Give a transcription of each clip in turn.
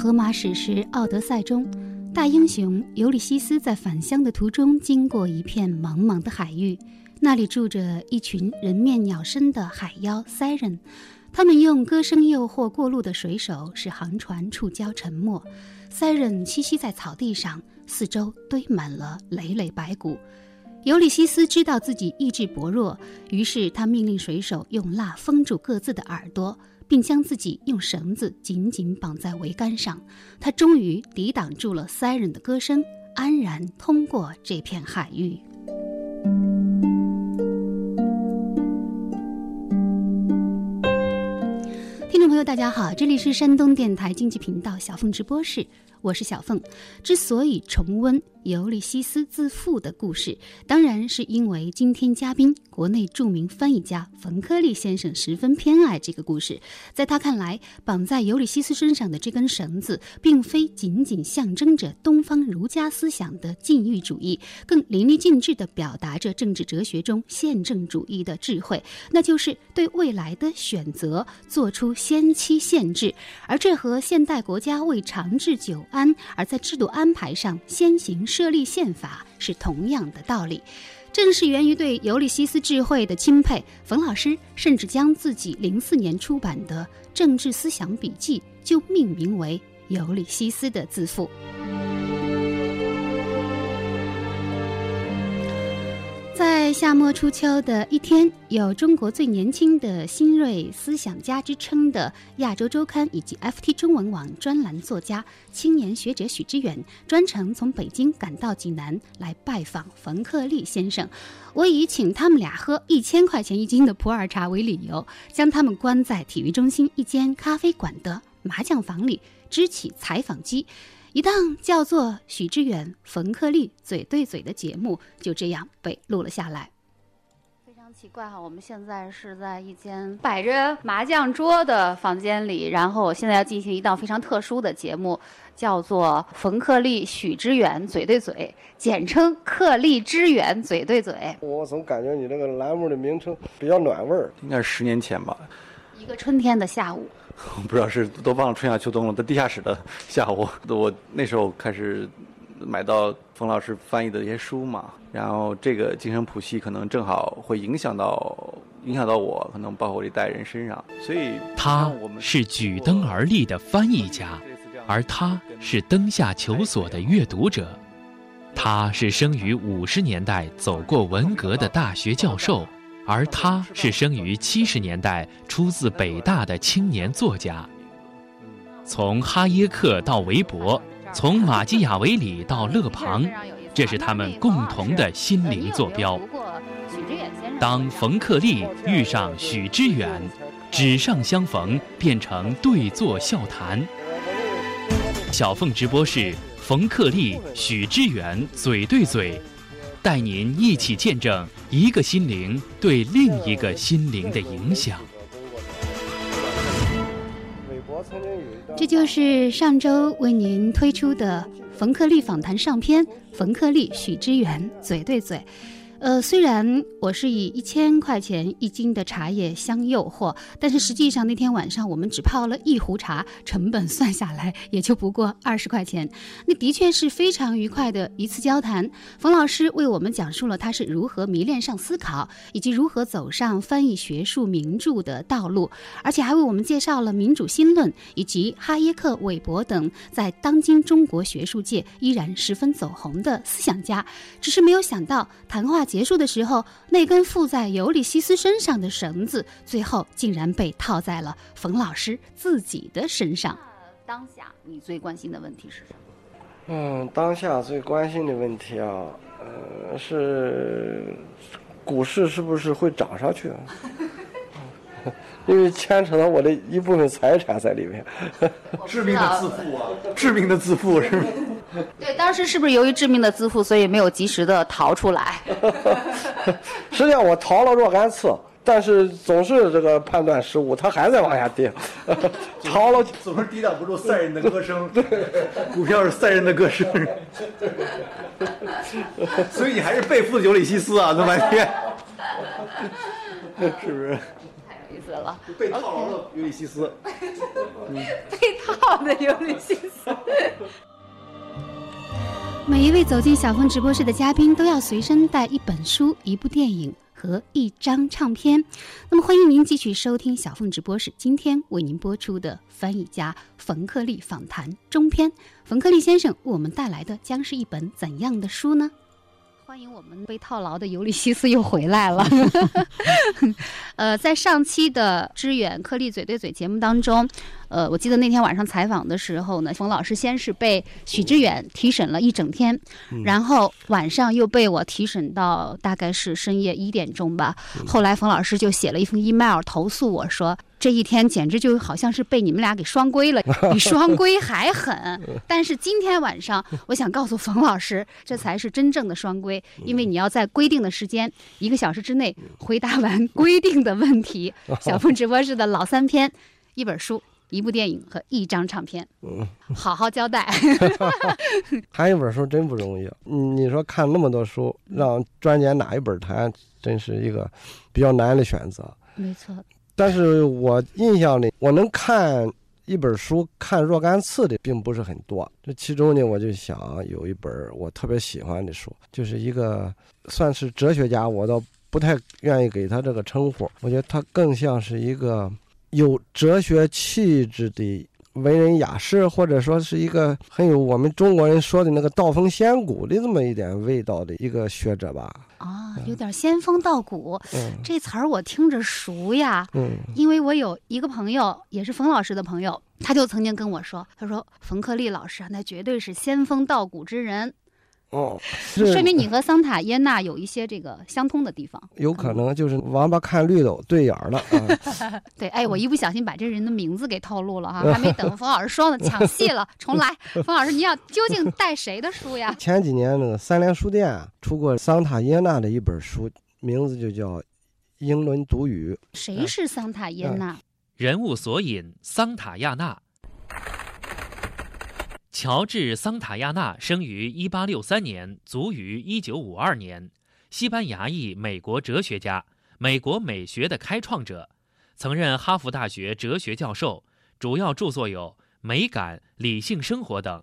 荷马史诗《奥德赛》中，大英雄尤里西斯在返乡的途中，经过一片茫茫的海域，那里住着一群人面鸟身的海妖塞壬，他们用歌声诱惑过路的水手，使航船触礁沉没。塞壬栖息在草地上，四周堆满了累累白骨。尤里西斯知道自己意志薄弱，于是他命令水手用蜡封住各自的耳朵。并将自己用绳子紧紧绑在桅杆上，他终于抵挡住了塞人的歌声，安然通过这片海域。听众朋友，大家好，这里是山东电台经济频道小凤直播室，我是小凤。之所以重温。尤利西斯自负的故事，当然是因为今天嘉宾国内著名翻译家冯克利先生十分偏爱这个故事。在他看来，绑在尤利西斯身上的这根绳子，并非仅仅象征着东方儒家思想的禁欲主义，更淋漓尽致地表达着政治哲学中宪政主义的智慧，那就是对未来的选择做出先期限制。而这和现代国家为长治久安而在制度安排上先行。设立宪法是同样的道理，正是源于对尤利西斯智慧的钦佩，冯老师甚至将自己零四年出版的政治思想笔记就命名为《尤利西斯的自负》。夏末初秋的一天，有中国最年轻的新锐思想家之称的《亚洲周刊》以及 FT 中文网专栏作家、青年学者许知远，专程从北京赶到济南来拜访冯克利先生。我以请他们俩喝一千块钱一斤的普洱茶为理由，将他们关在体育中心一间咖啡馆的麻将房里，支起采访机。一档叫做许知远、冯克利嘴对嘴的节目就这样被录了下来。非常奇怪哈，我们现在是在一间摆着麻将桌的房间里，然后我现在要进行一档非常特殊的节目，叫做冯克利、许知远嘴对嘴，简称克利知远嘴对嘴。我总感觉你这个栏目的名称比较暖味儿，应该是十年前吧。一个春天的下午。我 不知道是都忘了春夏秋冬了，在地下室的下午，我那时候开始买到冯老师翻译的一些书嘛，然后这个精神谱系可能正好会影响到影响到我，可能包括我这代人身上，所以他是举灯而立的翻译家，而他是灯下求索的阅读者，他是生于五十年代走过文革的大学教授。而他是生于七十年代、出自北大的青年作家。从哈耶克到韦伯，从马基雅维里到勒庞，这是他们共同的心灵坐标。当冯克利遇上许知远，纸上相逢变成对坐笑谈。小凤直播室，冯克利、许知远嘴对嘴。带您一起见证一个心灵对另一个心灵的影响。这就是上周为您推出的冯克利访谈上篇，冯克利、许知远嘴对嘴。呃，虽然我是以一千块钱一斤的茶叶相诱惑，但是实际上那天晚上我们只泡了一壶茶，成本算下来也就不过二十块钱。那的确是非常愉快的一次交谈。冯老师为我们讲述了他是如何迷恋上思考，以及如何走上翻译学术名著的道路，而且还为我们介绍了民主新论以及哈耶克、韦伯等在当今中国学术界依然十分走红的思想家。只是没有想到谈话。结束的时候，那根附在尤里西斯身上的绳子，最后竟然被套在了冯老师自己的身上。当下你最关心的问题是什么？嗯，当下最关心的问题啊，呃，是股市是不是会涨上去？因为牵扯到我的一部分财产在里面。致命的自负啊！致命的自负是吗？对，当时是不是由于致命的自负，所以没有及时的逃出来？实际上我逃了若干次，但是总是这个判断失误，它还在往下跌。逃了总是抵挡不住赛人的歌声，股票是赛人的歌声，所以你还是背负尤里西斯啊，那半天，是不是？太有意思了，被套牢的尤里西斯。被套的尤里西斯。每一位走进小凤直播室的嘉宾都要随身带一本书、一部电影和一张唱片。那么，欢迎您继续收听小凤直播室今天为您播出的翻译家冯克利访谈中篇。冯克利先生为我们带来的将是一本怎样的书呢？欢迎我们被套牢的尤利西斯又回来了。呃，在上期的知远颗粒嘴对嘴节目当中，呃，我记得那天晚上采访的时候呢，冯老师先是被许知远提审了一整天，然后晚上又被我提审到大概是深夜一点钟吧。后来冯老师就写了一封 email 投诉我说，这一天简直就好像是被你们俩给双规了，比双规还狠。但是今天晚上，我想告诉冯老师，这才是真正的双规，因为你要在规定的时间一个小时之内回答完规定的问题。小凤直播室的老三篇，一本书。一部电影和一张唱片，好好交代。谈一本书真不容易。嗯，你说看那么多书，让专拣哪一本谈，真是一个比较难的选择。没错。但是我印象里，我能看一本书看若干次的并不是很多。这其中呢，我就想有一本我特别喜欢的书，就是一个算是哲学家，我倒不太愿意给他这个称呼。我觉得他更像是一个有哲学气质的文人雅士，或者说是一个很有我们中国人说的那个道风仙骨的这么一点味道的一个学者吧。啊，有点仙风道骨，嗯这词儿我听着熟呀。嗯因为我有一个朋友，也是冯老师的朋友，他就曾经跟我说，他说冯克利老师啊，那绝对是仙风道骨之人，哦，说明你和桑塔耶纳有一些这个相通的地方。有可能就是王八看绿豆对眼儿了啊。对，哎，我一不小心把这人的名字给透露了哈，还没等冯老师说呢，抢戏了，重来。冯老师，你要究竟带谁的书呀？前几年那个三联书店啊出过桑塔耶纳的一本书，名字就叫《英伦独语》。谁是桑塔耶纳？人物索引：桑塔亚纳。乔治·桑塔亚纳生于1863年，卒于1952年，西班牙裔美国哲学家，美国美学的开创者，曾任哈佛大学哲学教授，主要著作有《美感》《理性生活》等。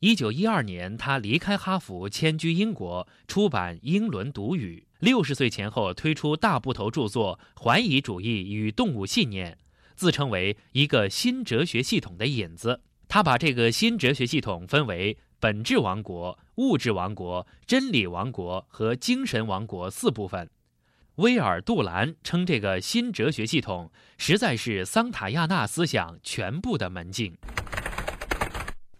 1912年，他离开哈佛，迁居英国，出版《英伦独语》。六十岁前后，推出大部头著作《怀疑主义与动物信念》，自称为一个新哲学系统的引子。他把这个新哲学系统分为本质王国、物质王国、真理王国和精神王国四部分。威尔·杜兰称这个新哲学系统实在是桑塔亚纳思想全部的门径。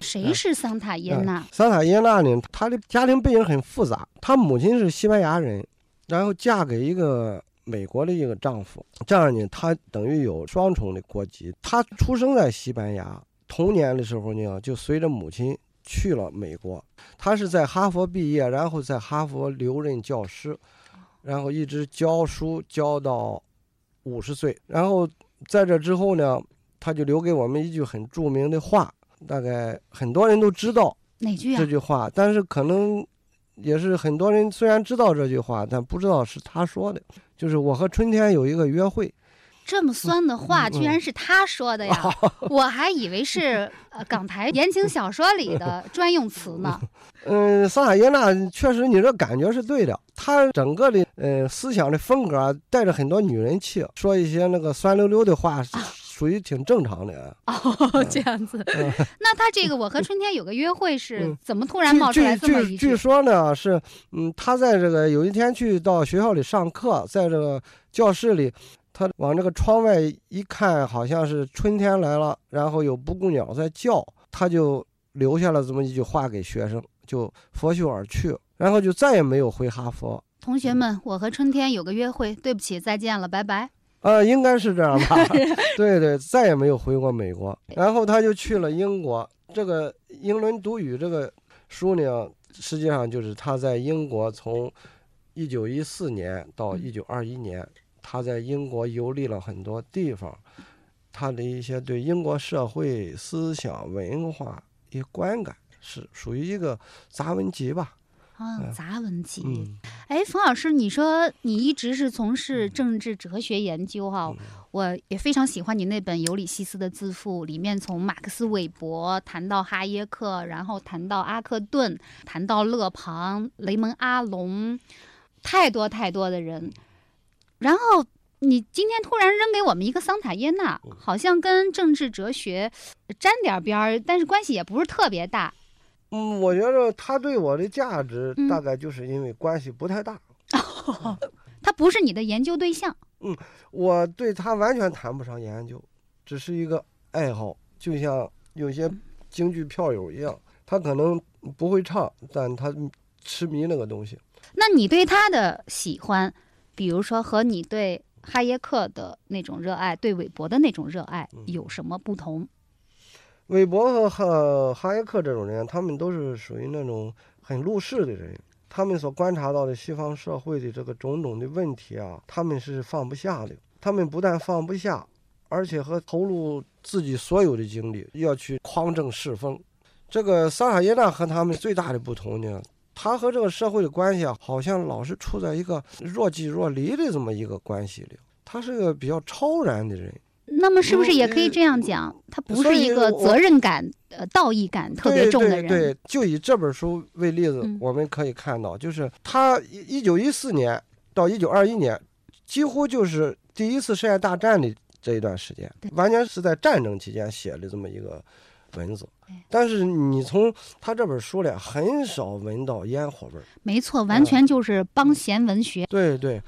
谁是桑塔耶纳嗯？桑塔耶纳呢，他的家庭背景很复杂，他母亲是西班牙人，然后嫁给一个美国的一个丈夫，这样呢，他等于有双重的国籍。他出生在西班牙，童年的时候呢，就随着母亲去了美国。他是在哈佛毕业，然后在哈佛留任教师，然后一直教书教到五十岁。然后在这之后呢，他就留给我们一句很著名的话，大概很多人都知道。哪句啊这？句话，但是可能也是很多人虽然知道这句话，但不知道是他说的。就是我和春天有一个约会，这么酸的话，嗯居然是他说的呀！我还以为是呃港台言情小说里的 专用词呢。嗯，桑海耶娜确实你这感觉是对的，他整个的呃思想的风格啊带着很多女人气，说一些那个酸溜溜的话，是属于挺正常的。哦，这样子。那他这个我和春天有个约会是嗯怎么突然冒出来这么一句？据说呢是，嗯，他在这个有一天去到学校里上课，在这个教室里，他往这个窗外一看，好像是春天来了，然后有布谷鸟在叫，他就留下了这么一句话给学生，就拂袖而去，然后就再也没有回哈佛。同学们，我和春天有个约会，对不起，再见了，拜拜。呃，应该是这样吧？对对，再也没有回过美国。然后他就去了英国。这个《英伦独语》这个书呢，实际上就是他在英国从一九一四年到一九二一年，他在英国游历了很多地方，他的一些对英国社会思想文化一些观感，是属于一个杂文集吧。啊，杂文集。嗯，哎，冯老师，你说你一直是从事政治哲学研究哈，我也非常喜欢你那本《尤里西斯的自负》，里面从马克思韦伯谈到哈耶克，然后谈到阿克顿，谈到勒庞、雷蒙阿隆，太多太多的人。然后你今天突然扔给我们一个桑塔耶纳，好像跟政治哲学沾点边儿，但是关系也不是特别大。嗯，我觉得他对我的价值嗯大概就是因为关系不太大，他不是你的研究对象。嗯我对他完全谈不上研究，只是一个爱好，就像有些京剧票友一样，他可能不会唱，但他痴迷那个东西。那你对他的喜欢，比如说和你对哈耶克的那种热爱，对韦伯的那种热爱有什么不同？韦伯和哈哈耶克这种人，他们都是属于那种很入世的人，他们所观察到的西方社会的这个种种的问题啊，他们是放不下的。他们不但放不下，而且和投入自己所有的精力要去匡正世风。这个萨哈耶纳和他们最大的不同呢，他和这个社会的关系啊，好像老是处在一个若即若离的这么一个关系里。他是个比较超然的人。那么是不是也可以这样讲，他不是一个责任感、呃道义感特别重的人？对对对，就以这本书为例子，嗯我们可以看到，就是他一九一四年到一九二一年，几乎就是第一次世界大战的这一段时间，完全是在战争期间写的这么一个文字对。但是你从他这本书里很少闻到烟火味儿。没错，完全就是帮闲文学。对对，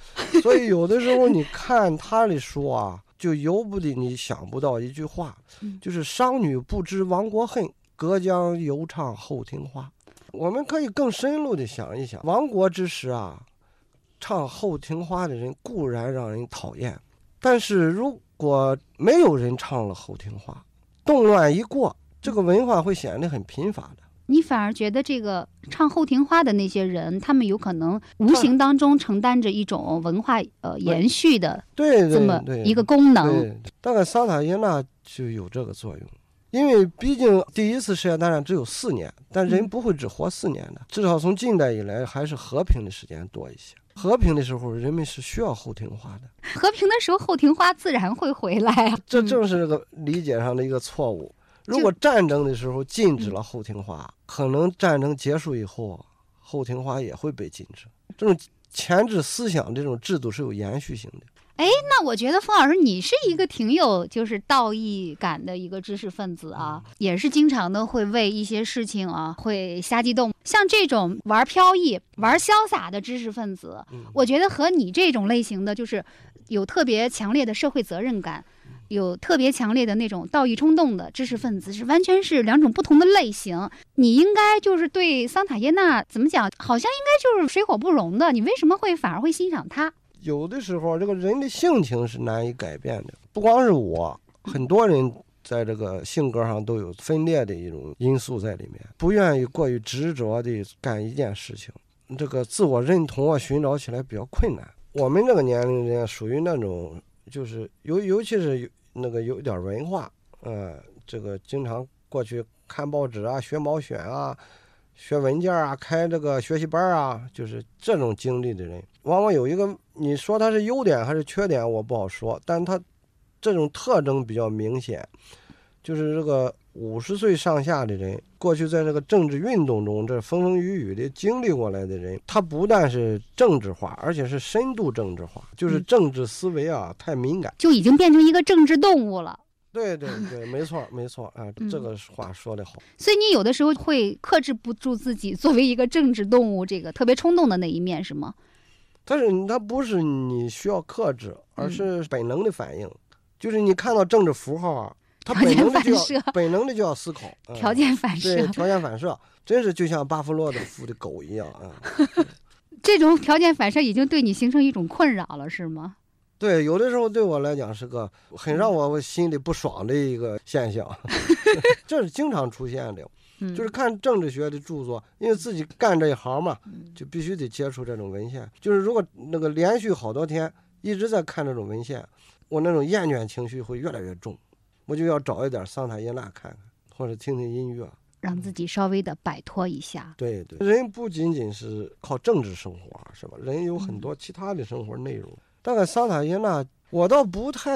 所以有的时候你看他的书啊，就由不得你想不到一句话嗯，就是“商女不知亡国恨，隔江犹唱后庭花”。我们可以更深入的想一想，亡国之时啊，唱后庭花的人固然让人讨厌，但是如果没有人唱了后庭花，动乱一过，这个文化会显得很贫乏的。你反而觉得这个唱后庭花的那些人，他们有可能无形当中承担着一种文化呃延续的对这么一个功能。大概桑塔耶纳就有这个作用，因为毕竟第一次世界大战只有四年，但人嗯不会只活四年的，至少从近代以来还是和平的时间多一些。和平的时候，人们是需要后庭花的，和平的时候，后庭花自然会回来啊。这嗯正是这个理解上的一个错误。如果战争的时候禁止了后庭花，可能战争结束以后，后庭花也会被禁止。这种前置思想这种制度是有延续性的。哎那我觉得冯老师，你是一个挺有就是道义感的一个知识分子啊，也是经常的会为一些事情啊会瞎激动。像这种玩飘逸、玩潇洒的知识分子，嗯我觉得和你这种类型的，就是有特别强烈的社会责任感。有特别强烈的那种道义冲动的知识分子，是完全是两种不同的类型。你应该就是对桑塔耶纳怎么讲，好像应该就是水火不容的。你为什么会反而会欣赏他？有的时候，这个人的性情是难以改变的，不光是我，很多人在这个性格上都有分裂的一种因素在里面，不愿意过于执着地干一件事情，这个自我认同啊，寻找起来比较困难。我们这个年龄人属于那种，就是尤尤其是那个有点文化，嗯，这个经常过去看报纸啊，学毛选啊，学文件啊，开这个学习班啊，就是这种经历的人，往往有一个，你说他是优点还是缺点，我不好说，但他这种特征比较明显，就是这个五十岁上下的人，过去在这个政治运动中这风风雨雨的经历过来的人，他不但是政治化，而且是深度政治化，就是嗯政治思维啊太敏感。就已经变成一个政治动物了。对对对，没错没错啊，这嗯个话说的好。所以你有的时候会克制不住自己作为一个政治动物这个特别冲动的那一面，是吗？但是它不是你需要克制，而嗯是本能的反应，就是你看到政治符号啊，它条件本能的就要本能的就要思考，嗯条件反射对，条件反射，真是就像巴甫洛夫的狗一样啊。这种条件反射已经对你形成一种困扰了，是吗？对，有的时候对我来讲是个很让我心里不爽的一个现象，这是经常出现的。嗯就是看政治学的著作，因为自己干这一行嘛，就必须得接触这种文献。就是如果那个连续好多天一直在看这种文献，我那种厌倦情绪会越来越重，我就要找一点桑塔耶纳看看，或者听听音乐。让自己稍微的摆脱一下。对对，人不仅仅是靠政治生活，是吧？人有很多其他的生活内容。大概桑塔耶纳，我倒不太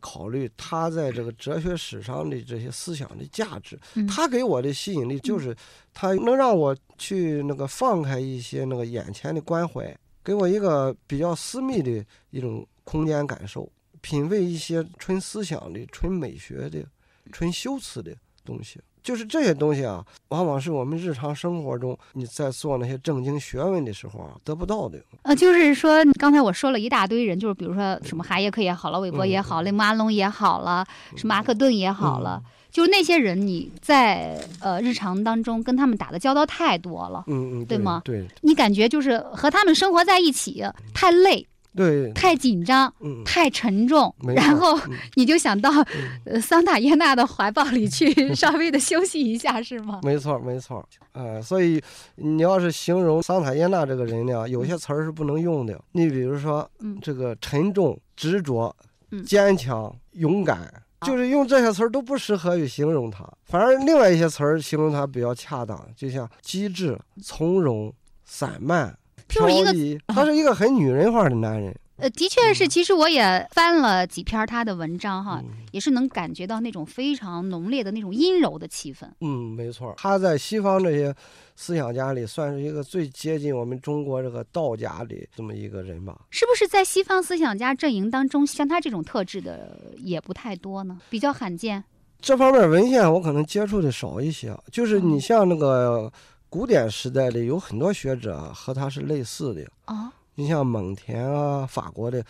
考虑他在这个哲学史上的这些思想的价值。嗯他给我的吸引力就是，他能让我去那个放开一些那个眼前的关怀，给我一个比较私密的一种空间感受，品味一些纯思想的、纯美学的、纯修辞的东西。就是这些东西啊，往往是我们日常生活中你在做那些正经学问的时候啊得不到的。呃，就是说，刚才我说了一大堆人，就是比如说什么哈耶克也好了，韦伯也好了，马龙也好了，什么阿克顿也好了，就是那些人，你在呃日常当中跟他们打的交道太多了，嗯嗯，对吗对你感觉就是和他们生活在一起太累、对，太紧张、嗯，太沉重，然后你就想到嗯。呃桑塔耶纳的怀抱里去 稍微的休息一下，是吗？没错没错，呃，所以你要是形容桑塔耶纳这个人呢，有些词儿是不能用的。你比如说，嗯。这个沉重、执着嗯、坚强、勇敢，就是用这些词儿都不适合于形容他，反而另外一些词儿形容他比较恰当，就像机智、从容、散漫、就是一个，他是一个很女人化的男人。呃，的确是，其实我也翻了几篇他的文章哈，嗯也是能感觉到那种非常浓烈的那种阴柔的气氛。嗯，没错，他在西方这些思想家里算是一个最接近我们中国这个道家的这么一个人吧。是不是在西方思想家阵营当中，像他这种特质的也不太多呢？比较罕见。这方面文献我可能接触的少一些，就是你嗯像那个古典时代的有很多学者啊和他是类似的，哦。你像蒙田啊，法国的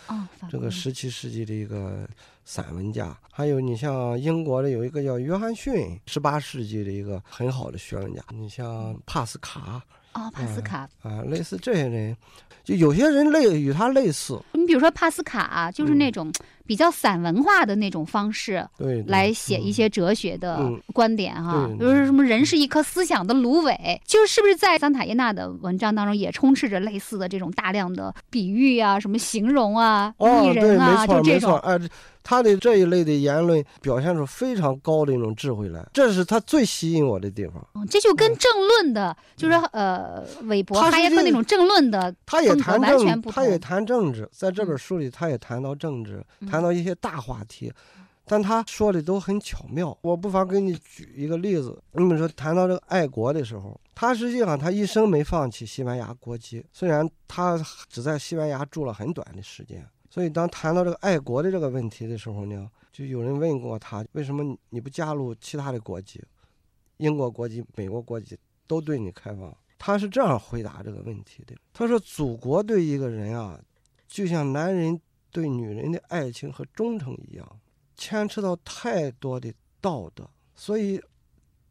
这个十七世纪的一个散文家，还有你像英国的有一个叫约翰逊，十八世纪的一个很好的学问家，你像帕斯卡哦，帕斯卡。啊，类似这些人，就有些人类与他类似，你比如说帕斯卡、啊就是嗯那种比较散文化的那种方式。对，来写一些哲学的嗯观点哈，对比如说什么人是一颗思想的芦苇，就是不是在桑塔耶纳的文章当中也充斥着类似的这种大量的比喻啊、什么形容啊、哦，拟，人啊，就这，种。哎，他的这一类的言论表现出非常高的一种智慧来，这是他最吸引我的地方。嗯这就跟政论的，就是呃，韦伯、他是哈耶克那种政论的他也谈政，完全不他也谈政治，在这本嗯书里，他也谈到政治，嗯谈到一些大话题，但他说的都很巧妙。我不妨给你举一个例子，你比如说谈到这个爱国的时候，他实际上他一生没放弃西班牙国籍，虽然他只在西班牙住了很短的时间。所以当谈到这个爱国的这个问题的时候呢，就有人问过他，为什么你你不加入其他的国籍？英国国籍、美国国籍都对你开放。他是这样回答这个问题的：他说，祖国对一个人啊，就像男人对女人的爱情和忠诚一样，牵扯到太多的道德，所以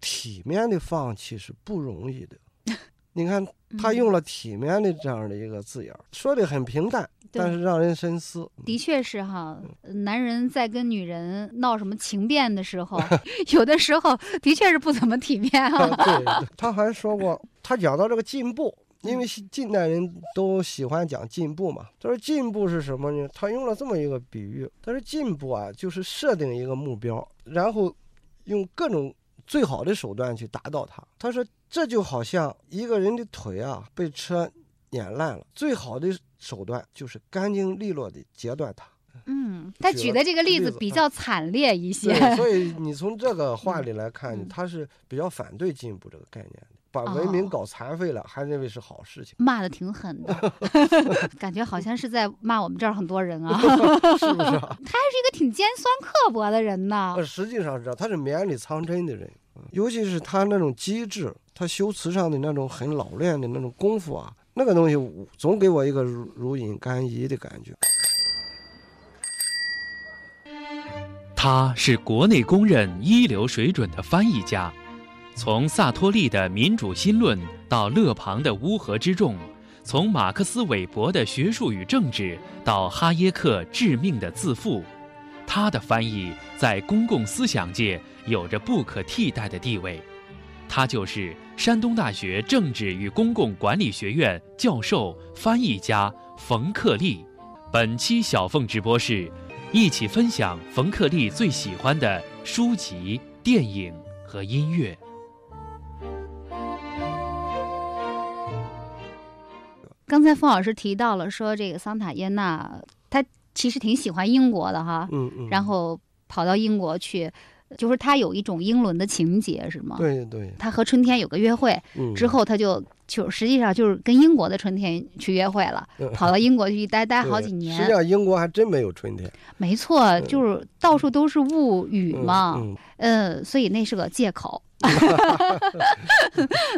体面的放弃是不容易的。你看，他嗯用了“体面”的这样的一个字眼儿，说的很平淡，但是让人深思。的确是哈，呃男人在跟女人闹什么情变的时候，嗯有的时候的确是不怎么体面啊对 他还说过，他讲到这个进步，因为西近代人都喜欢讲进步嘛。他说进步是什么呢？他用了这么一个比喻，他说进步啊，就是设定一个目标，然后用各种最好的手段去达到它。他说这就好像一个人的腿啊被车碾烂了，最好的手段就是干净利落的截断它。嗯，他举的这个例例子比较惨烈一些。对，所以 你从这个话里来看嗯，他是比较反对进步这个概念的，把文明哦搞残废了，还认为是好事情，骂的挺狠的，感觉好像是在骂我们这儿很多人啊。是不是啊？他是一个挺尖酸刻薄的人呢呃。实际上是这样，他是绵里藏针的人，嗯尤其是他那种机智，他修辞上的那种很老练的那种功夫啊，那个东西总给我一个如如饮甘饴的感觉。他是国内公认一流水准的翻译家，从萨托利的《民主新论》到勒庞的《乌合之众》，从马克思韦伯的学术与政治到哈耶克致命的自负，他的翻译在公共思想界有着不可替代的地位。他就是山东大学政治与公共管理学院教授、翻译家冯克利。本期小凤直播室，一起分享冯克利最喜欢的书籍、电影和音乐。刚才冯老师提到了说，这个桑塔耶纳他其实挺喜欢英国的哈，嗯嗯，然后跑到英国去，就是他有一种英伦的情节，是吗？对对，他和春天有个约会嗯，之后，他就就实际上就是跟英国的春天去约会了，嗯跑到英国去一待 待好几实际年。上英国还真没有春天没错，就是到处都是雾雨嗯嘛，嗯嗯，所以那是个借口。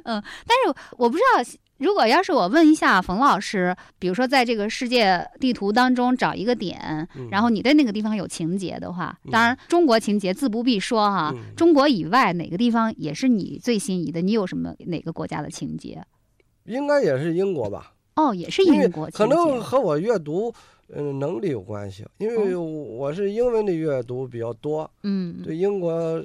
嗯，但是我不知道，如果要是我问一下冯老师，比如说在这个世界地图当中找一个点，嗯然后你对那个地方有情节的话，嗯当然中国情节自不必说哈，嗯中国以外哪个地方也是你最心仪的？你有什么哪个国家的情节？应该也是英国吧？哦，也是英国情可能。和我阅读嗯能力有关系，因为我是英文的阅读比较多，嗯，对英国呃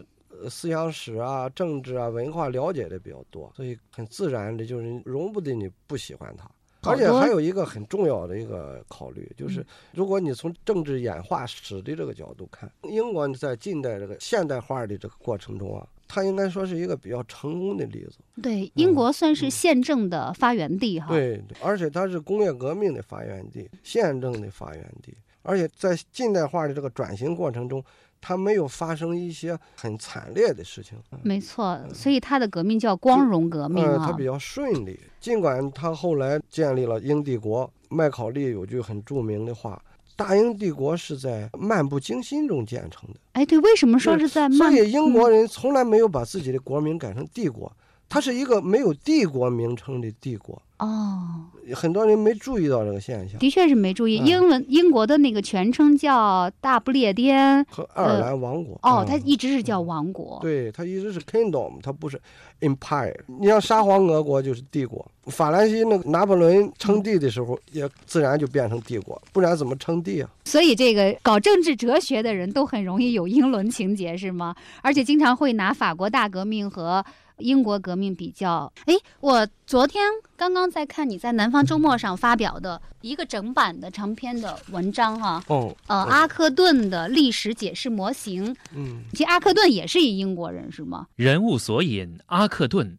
思想史啊、政治啊、文化了解的比较多，所以很自然的就是容不得你不喜欢它。而且还有一个很重要的一个考虑，就是嗯如果你从政治演化史的这个角度看，英国在近代这个现代化的这个过程中啊，它应该说是一个比较成功的例子。对，英国算是宪政的发源地哈。，嗯对，对而且它是工业革命的发源地，宪政的发源地，而且在近代化的这个转型过程中，它没有发生一些很惨烈的事情。没错，所以他的革命叫光荣革命呃，啊它。比较顺利。尽管他后来建立了英帝国，麦考利有句很著名的话：“大英帝国是在漫不经心中建成的。哎，对，为什么说是在”所曼？以英国人从来没有把自己的国名改成帝国，它是一个没有帝国名称的帝国。哦，很多人没注意到这个现象。的确是没注意，嗯英文英国的那个全称叫大不列颠。和爱尔兰王国哦，嗯它一直是叫王国。对，它一直是 kingdom，它不是 empire。你像沙皇俄国就是帝国，法兰西那个拿破仑称帝的时候，也自然就变成帝国，不然怎么称帝啊？所以这个搞政治哲学的人都很容易有英伦情节，是吗？而且经常会拿法国大革命和英国革命比较。哎，我昨天刚刚在看你在南方周末上发表的一个整版的长篇的文章哈，哦，呃，嗯阿克顿的历史解释模型。嗯，其实阿克顿也是一英国人，是吗？人物索引：阿克顿。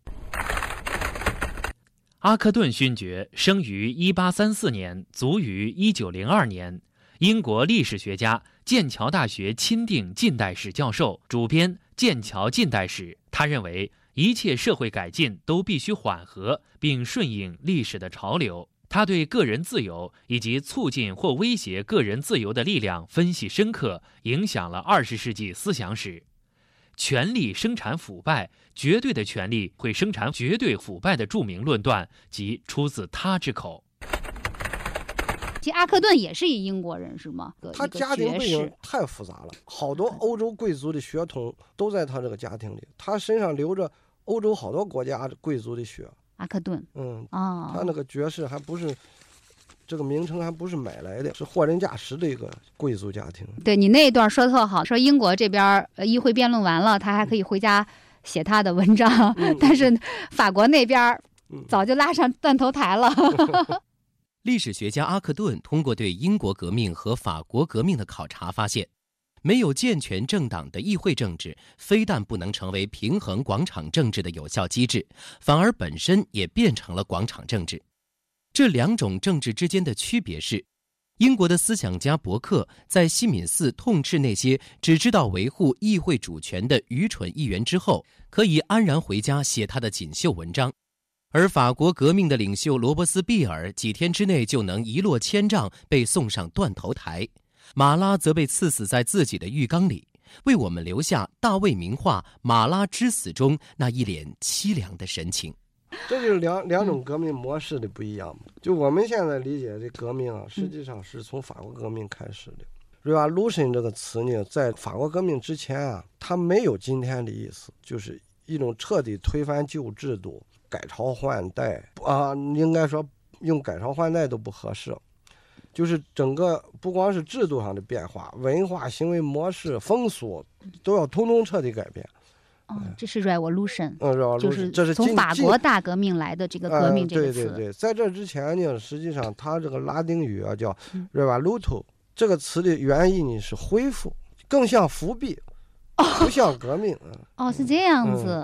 阿克顿勋爵生于1834年，卒于1902年，英国历史学家，剑桥大学钦定近代史教授，主编《剑桥近代史》。他认为，一切社会改进都必须缓和，并顺应历史的潮流。他对个人自由以及促进或威胁个人自由的力量分析深刻，影响了二十世纪思想史。权力生产腐败，绝对的权力会生产绝对腐败的著名论断，即出自他之口。其实阿克顿也是一英国人，是吗？他家庭背景。太复杂了，好多欧洲贵族的血统都在他这个家庭里，他身上流着欧洲好多国家贵族的血。阿克顿嗯，啊，他那个爵士还不是这个名称还不是买来的，是货真价实的一个贵族家庭。对你那一段说特好，说英国这边议会辩论完了，他还可以回家写他的文章，嗯但是法国那边早就拉上断头台了。历史学家阿克顿通过对英国革命和法国革命的考察发现，没有健全政党的议会政治，非但不能成为平衡广场政治的有效机制，反而本身也变成了广场政治。这两种政治之间的区别是，英国的思想家伯克在西敏寺痛斥那些只知道维护议会主权的愚蠢议员之后，可以安然回家写他的锦绣文章。而法国革命的领袖罗伯斯庇尔几天之内就能一落千丈，被送上断头台；马拉则被刺死在自己的浴缸里，为我们留下大卫名画《马拉之死》中那一脸凄凉的神情。这就是两两种革命模式的不一样嘛。就我们现在理解的革命啊，实际上是从法国革命开始的。revolution 这个词呢，在法国革命之前啊，它没有今天的意思，就是一种彻底推翻旧制度、改朝换代啊，应该说用改朝换代都不合适。就是整个不光是制度上的变化，文化、行为模式、风俗都要通通彻底改变。哦，这是 revolution，嗯，就是这是从法国大革命来的这个革命这个词。对对对，在这之前呢，实际上它这个拉丁语啊叫 revoluto，这个词的原意呢是恢复，更像复辟，不像革命。哦，是这样子。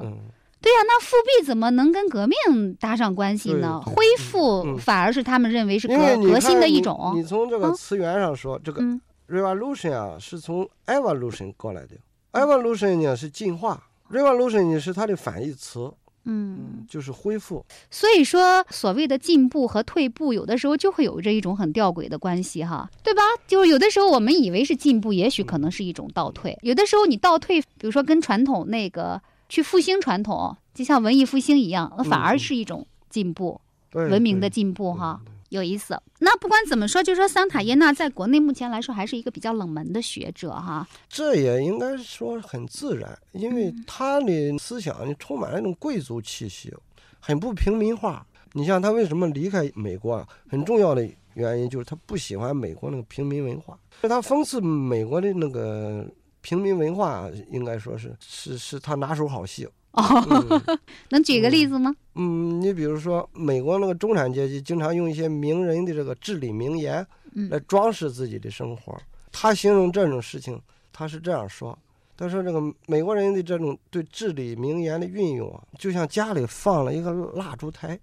对呀，那复辟怎么能跟革命搭上关系呢？恢复反而是他们认为是革革新的一种。你从这个词源上说，这个 revolution 啊是从 evolution 过来的，evolution 呢是进化，revolution 呢是它的反义词，嗯，就是恢复。所以说，所谓的进步和退步，有的时候就会有着一种很吊诡的关系，哈，对吧？就是有的时候我们以为是进步，也许可能是一种倒退；有的时候你倒退，比如说跟传统那个。去复兴传统，就像文艺复兴一样，那反而是一种进步，文明的进步哈，有意思。那不管怎么说，就说桑塔耶纳在国内目前来说还是一个比较冷门的学者哈。这也应该说很自然，因为他的思想充满了那种贵族气息，很不平民化。你像他为什么离开美国啊？很重要的原因就是他不喜欢美国那个平民文化，他讽刺美国的那个。平民文化应该说是是是他拿手好戏哦，能举个例子吗？嗯，你比如说美国那个中产阶级经常用一些名人的这个至理名言来装饰自己的生活。他形容这种事情，他是这样说：他说这个美国人的这种对至理名言的运用啊，就像家里放了一个蜡烛台，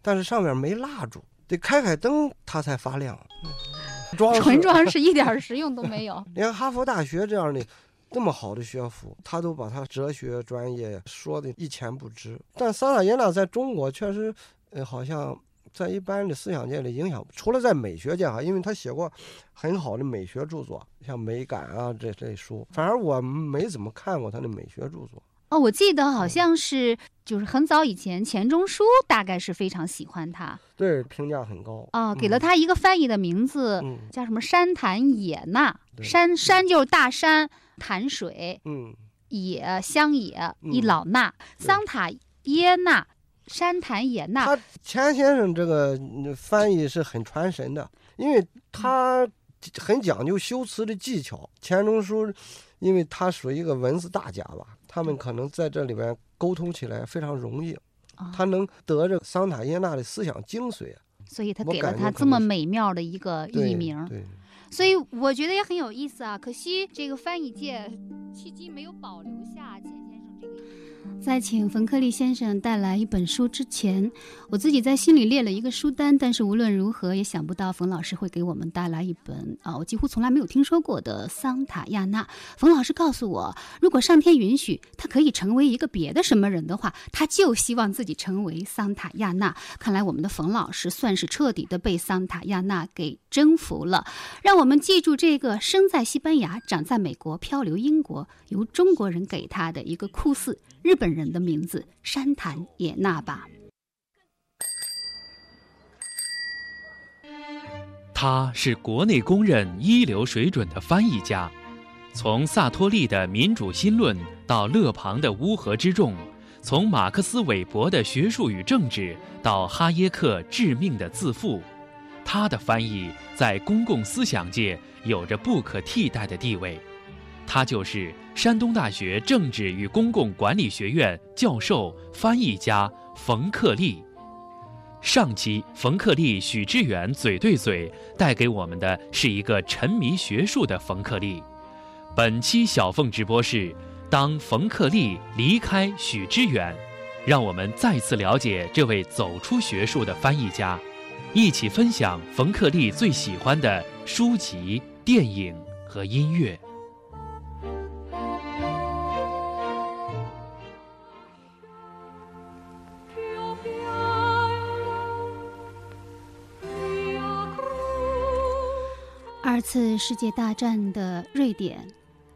但是上面没蜡烛，得开开灯它才发亮。纯装饰一点实用都没有。连哈佛大学这样的这么好的学府，他都把他哲学专业说的一钱不值。但萨塔耶纳在中国确实，呃，好像在一般的思想界里影响，除了在美学界哈，因为他写过很好的美学著作，像《美感》啊这这类书，反而我没怎么看过他的美学著作。哦，我记得好像是，就是很早以前，钱钟书大概是非常喜欢他，对，评价很高啊，给了他一个翻译的名字，叫什么山潭野纳，山山就是大山，潭水，嗯，野乡野一老衲，桑塔耶纳，山潭野纳。他钱先生这个翻译是很传神的，因为他很讲究修辞的技巧。钱钟书，因为他属于一个文字大家吧。他们可能在这里边沟通起来非常容易，他能得着桑塔耶纳的思想精髓，所以他给了他这么美妙的一个译名。对，所以我觉得也很有意思啊。可惜这个翻译界迄今没有保留下。在请冯克利先生带来一本书之前，我自己在心里列了一个书单，但是无论如何也想不到冯老师会给我们带来一本啊，我几乎从来没有听说过的桑塔亚纳。冯老师告诉我，如果上天允许他可以成为一个别的什么人的话，他就希望自己成为桑塔亚纳。看来我们的冯老师算是彻底的被桑塔亚纳给征服了。让我们记住这个生在西班牙、长在美国、漂流英国，由中国人给他的一个酷似日本。人的名字山潭野纳吧。他是国内公认一流水准的翻译家，从萨托利的《民主新论》到勒庞的《乌合之众》，从马克思韦伯的《学术与政治》到哈耶克《致命的自负》，他的翻译在公共思想界有着不可替代的地位。他就是山东大学政治与公共管理学院教授、翻译家冯克利。上期冯克利、许知远嘴对嘴带给我们的是一个沉迷学术的冯克利。本期小凤直播室，当冯克利离开许知远，让我们再次了解这位走出学术的翻译家，一起分享冯克利最喜欢的书籍、电影和音乐。二次世界大战的瑞典，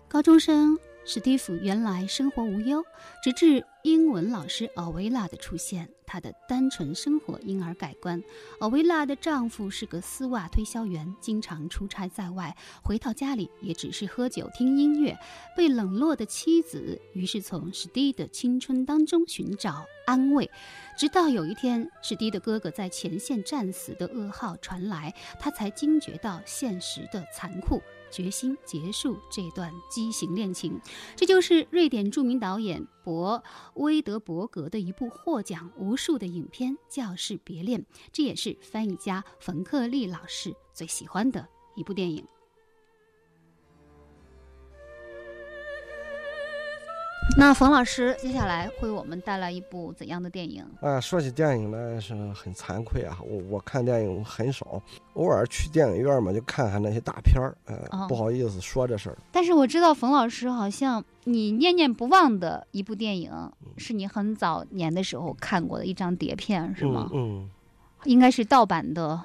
高中生史蒂夫原来生活无忧，直至英文老师奥维拉的出现，她的单纯生活因而改观。奥维拉的丈夫是个丝袜推销员，经常出差在外，回到家里也只是喝酒听音乐。被冷落的妻子于是从史蒂的青春当中寻找安慰，直到有一天，史蒂的哥哥在前线战死的噩耗传来，他才惊觉到现实的残酷。决心结束这段畸形恋情，这就是瑞典著名导演博威德伯格的一部获奖无数的影片《教室别恋》，这也是翻译家冯克利老师最喜欢的一部电影。那冯老师接下来为我们带来一部怎样的电影？啊，说起电影来是很惭愧啊，我我看电影很少，偶尔去电影院嘛，就看看那些大片儿，呃，不好意思说这事儿。但是我知道冯老师好像你念念不忘的一部电影，是你很早年的时候看过的一张碟片，是吗？嗯，应该是盗版的，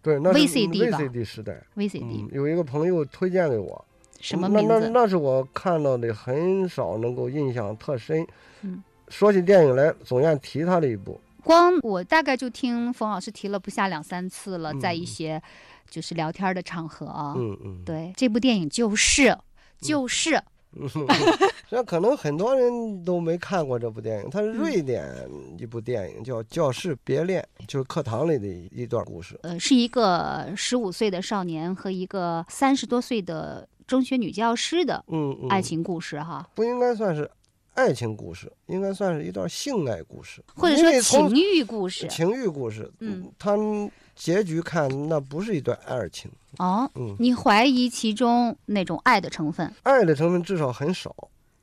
对，那 VCD 吧？VCD 时代，VCD 有一个朋友推荐给我。什么名字？那那那是我看到的很少能够印象特深。嗯，说起电影来，总愿提他的一部。光我大概就听冯老师提了不下两三次了，在一些就是聊天的场合啊。嗯嗯。对，这部电影就是就是。那可能很多人都没看过这部电影，它是瑞典一部电影，叫《教室别恋》，就是课堂里的一段故事。呃，是一个十五岁的少年和一个三十多岁的。中学女教师的嗯爱情故事哈，不应该算是爱情故事，应该算是一段性爱故事，或者说情欲故事。情欲故事，嗯，他结局看那不是一段爱情。哦，嗯，你怀疑其中那种爱的成分？爱的成分至少很少，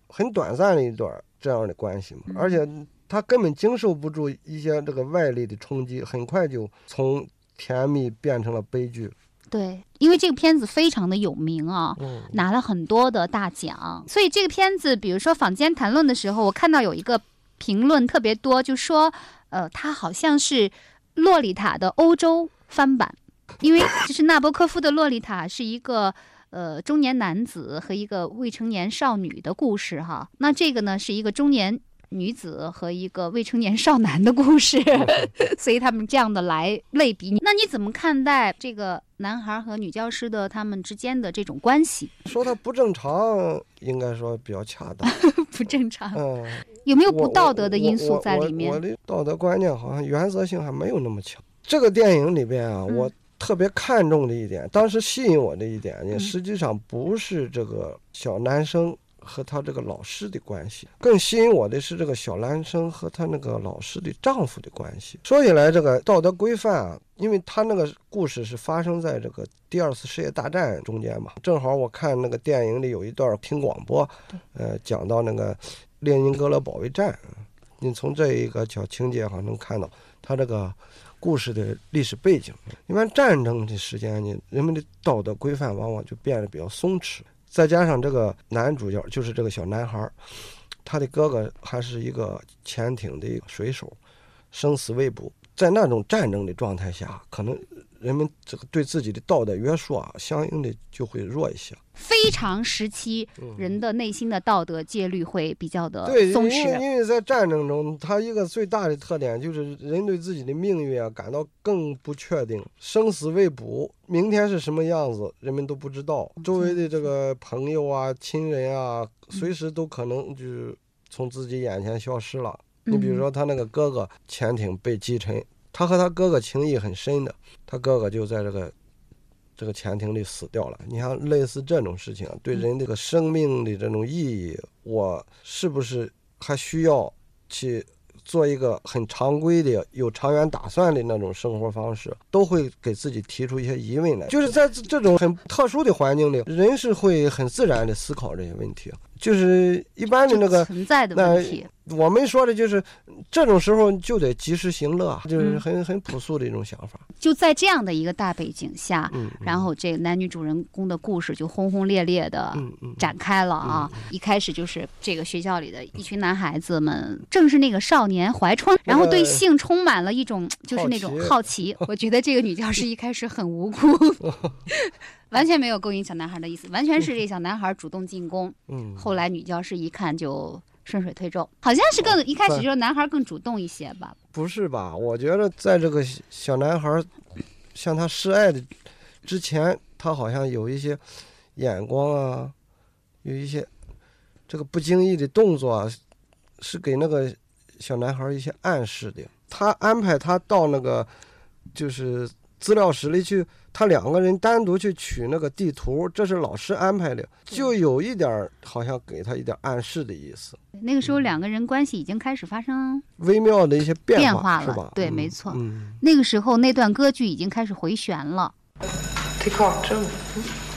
很短暂的一段这样的关系嘛，而且他根本经受不住一些这个外力的冲击，很快就从甜蜜变成了悲剧。对，因为这个片子非常的有名啊，拿了很多的大奖，所以这个片子，比如说坊间谈论的时候，我看到有一个评论特别多，就说，呃，它好像是《洛丽塔》的欧洲翻版，因为就是纳博科夫的《洛丽塔》是一个呃中年男子和一个未成年少女的故事哈，那这个呢是一个中年。女子和一个未成年少男的故事，所以他们这样的来类比你，那你怎么看待这个男孩和女教师的他们之间的这种关系？说他不正常，应该说比较恰当。不正常，嗯，有没有不道德的因素在里面？我的道德观念好像原则性还没有那么强。这个电影里边啊，我特别看重的一点，当时吸引我的一点也，实际上不是这个小男生。和他这个老师的关系，更吸引我的是这个小男生和他那个老师的丈夫的关系。说起来，这个道德规范啊，因为他那个故事是发生在这个第二次世界大战中间嘛，正好我看那个电影里有一段听广播，呃，讲到那个列宁格勒保卫战，你从这一个小情节哈能看到他这个故事的历史背景。一般战争的时间呢，人们的道德规范往往就变得比较松弛。再加上这个男主角就是这个小男孩，他的哥哥还是一个潜艇的一个水手，生死未卜。在那种战争的状态下，可能。人们这个对自己的道德约束啊，相应的就会弱一些。非常时期，人的内心的道德戒律会比较的松弛。因为因为在战争中，它一个最大的特点就是人对自己的命运啊感到更不确定，生死未卜，明天是什么样子，人们都不知道。周围的这个朋友啊、亲人啊，随时都可能就是从自己眼前消失了。你比如说，他那个哥哥潜艇被击沉。他和他哥哥情谊很深的，他哥哥就在这个这个潜艇里死掉了。你像类似这种事情，对人这个生命的这种意义，我是不是还需要去做一个很常规的、有长远打算的那种生活方式，都会给自己提出一些疑问来。就是在这种很特殊的环境里，人是会很自然的思考这些问题。就是一般的那个存在的问题。我们说的就是这种时候就得及时行乐，就是很很朴素的一种想法。就在这样的一个大背景下，然后这个男女主人公的故事就轰轰烈烈的展开了啊！一开始就是这个学校里的一群男孩子们，正是那个少年怀春，然后对性充满了一种就是那种好奇。我觉得这个女教师一开始很无辜，完全没有勾引小男孩的意思，完全是这小男孩主动进攻。嗯，后来女教师一看就顺水推舟，好像是更一开始就是男孩更主动一些吧。不是吧？我觉得在这个小男孩向他示爱的之前，他好像有一些眼光啊，有一些这个不经意的动作啊，是给那个小男孩一些暗示的。他安排他到那个就是资料室里去，他两个人单独去取那个地图，这是老师安排的，就有一点儿好像给他一点暗示的意思，那个时候两个人关系已经开始发生微妙的一些变变化了是吧？对嗯没错嗯。那个时候那段歌剧已经开始回旋了。till kartrum. “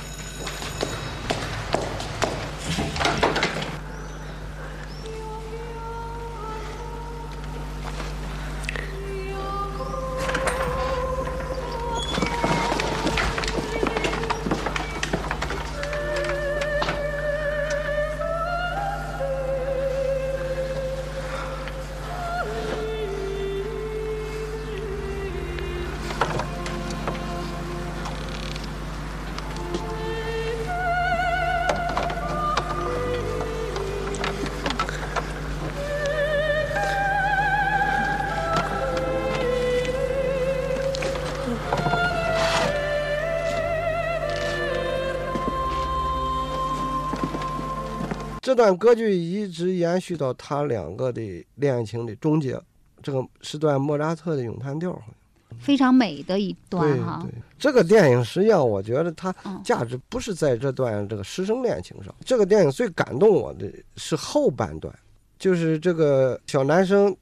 这段歌剧一直延续到他两个的恋情的终结。这个是段莫扎特的咏叹调，好像非常美的一段对哈对。这个电影实际上，我觉得它嗯价值不是在这段这个师生恋情上。这个电影最感动我的是后半段，就是这个小男生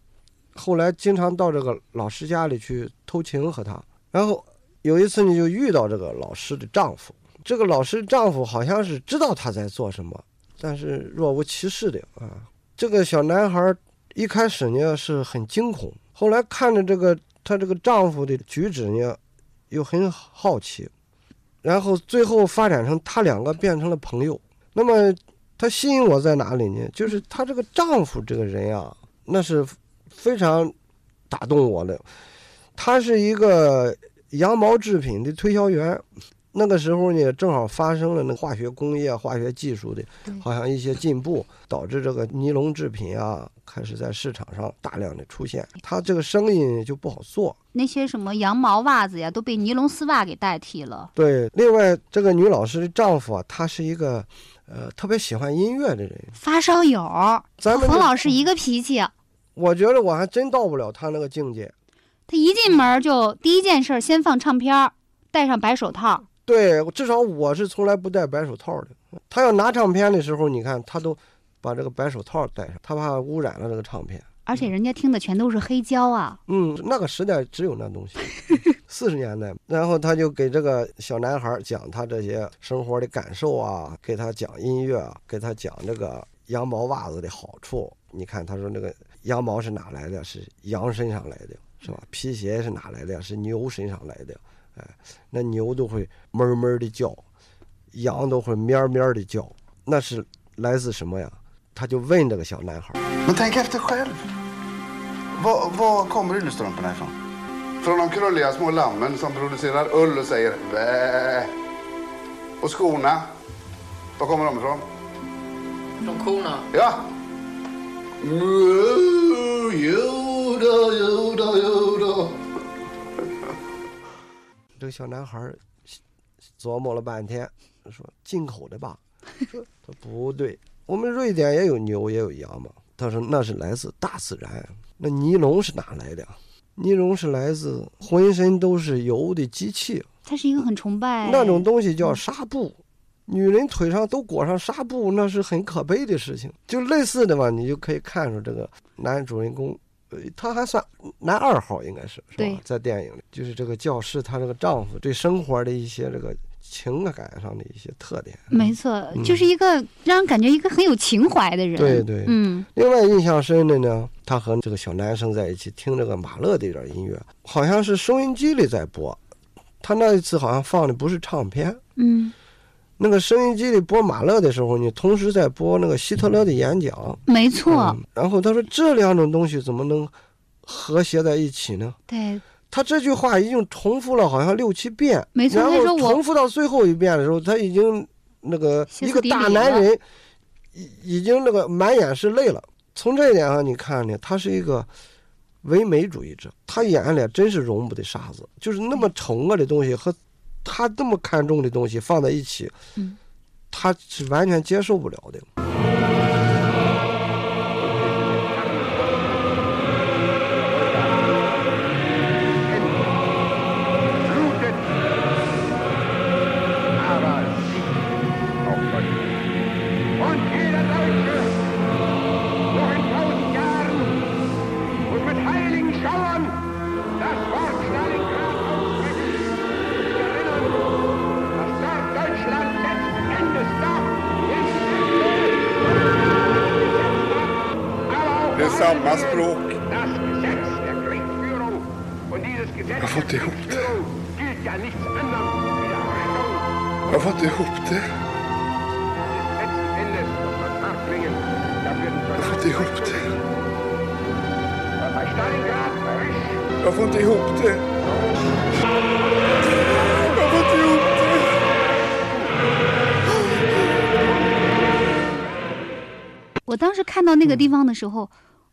后来经常到这个老师家里去偷情和他，然后有一次你就遇到这个老师的丈夫，这个老师丈夫好像是知道他在做什么，但是若无其事的啊。这个小男孩一开始呢是很惊恐，后来看着这个她这个丈夫的举止呢，又很好奇，然后最后发展成他两个变成了朋友。那么他吸引我在哪里呢？就是他这个丈夫这个人啊，那是非常打动我的。他是一个羊毛制品的推销员。那个时候呢，正好发生了那化学工业、化学技术的，好像一些进步，导致这个尼龙制品啊开始在市场上大量的出现。他这个生意就不好做。那些什么羊毛袜子呀，都被尼龙丝袜给代替了。对，另外这个女老师的丈夫啊，他是一个呃特别喜欢音乐的人。发烧友，和冯咱们这老师一个脾气。我觉得我还真到不了他那个境界。他一进门就第一件事儿先放唱片儿，戴上白手套。对，至少我是从来不戴白手套的。他要拿唱片的时候，你看他都把这个白手套戴上，他怕污染了这个唱片。而且人家听的全都是黑胶啊，嗯，那个时代只有那东西，四十年代。然后他就给这个小男孩讲他这些生活的感受啊，给他讲音乐啊，给他讲这个羊毛袜子的好处。你看，他说那个羊毛是哪来的？是羊身上来的，是吧？皮鞋是哪来的？是牛身上来的。哎，那牛都会哞哞的叫，羊都会咩咩的叫，那是来自什么呀？他就问这个小男孩。 Men tänk efter själv. Var, var kommer yllestrumporna ifrån? Från de krulliga små lammen som producerar ull och säger bä. Och skorna, var kommer de ifrån? Från korna. Ja. Moo, Yoda, Yoda, Yoda. 这个小男孩儿琢磨了半天，说：“进口的吧？”说：“他不对，我们瑞典也有牛也有羊嘛。”他说：“那是来自大自然。那尼龙是哪来的？尼龙是来自浑身都是油的机器，他是一个很崇拜那种东西叫纱布。女人腿上都裹上纱布，那是很可悲的事情。就类似的嘛，你就可以看出这个男主人公，呃，他还算男二号，应该是是对吧？在电影里，就是这个教师，她这个丈夫对生活的一些这个情感上的一些特点。没错，就是一个让人感觉一个很有情怀的人。对对嗯，另外印象深的呢，他和这个小男生在一起听这个马勒的一点音乐，好像是收音机里在播。他那一次好像放的不是唱片，嗯，那个收音机里播马勒的时候，你同时在播那个希特勒的演讲。没错，嗯然后他说这两种东西怎么能和谐在一起呢？对，他这句话已经重复了好像六七遍，没错然后重复到最后一遍的时候，他已经那个一个大男人，已已经那个满眼是泪了。从这一点上，你看呢，他是一个唯美主义者，他眼里真是容不得沙子，就是那么丑恶的东西和他这么看重的东西放在一起，嗯他是完全接受不了的。Samma språk. das Gesetz der Kriegführung. Und dieses Gesetz Jag får inte der ihop det. Kriegführung gilt ja nichts anderem wie der Rüstung. Jag får inte ihop det. Letzten Endes muss man nachklingen. Dafür die Jag får inte ihop det. Bei Stalingrad, bei Risch, Jag får inte ihop det. Jag får inte ihop det. 我当时看到那个地方的时候，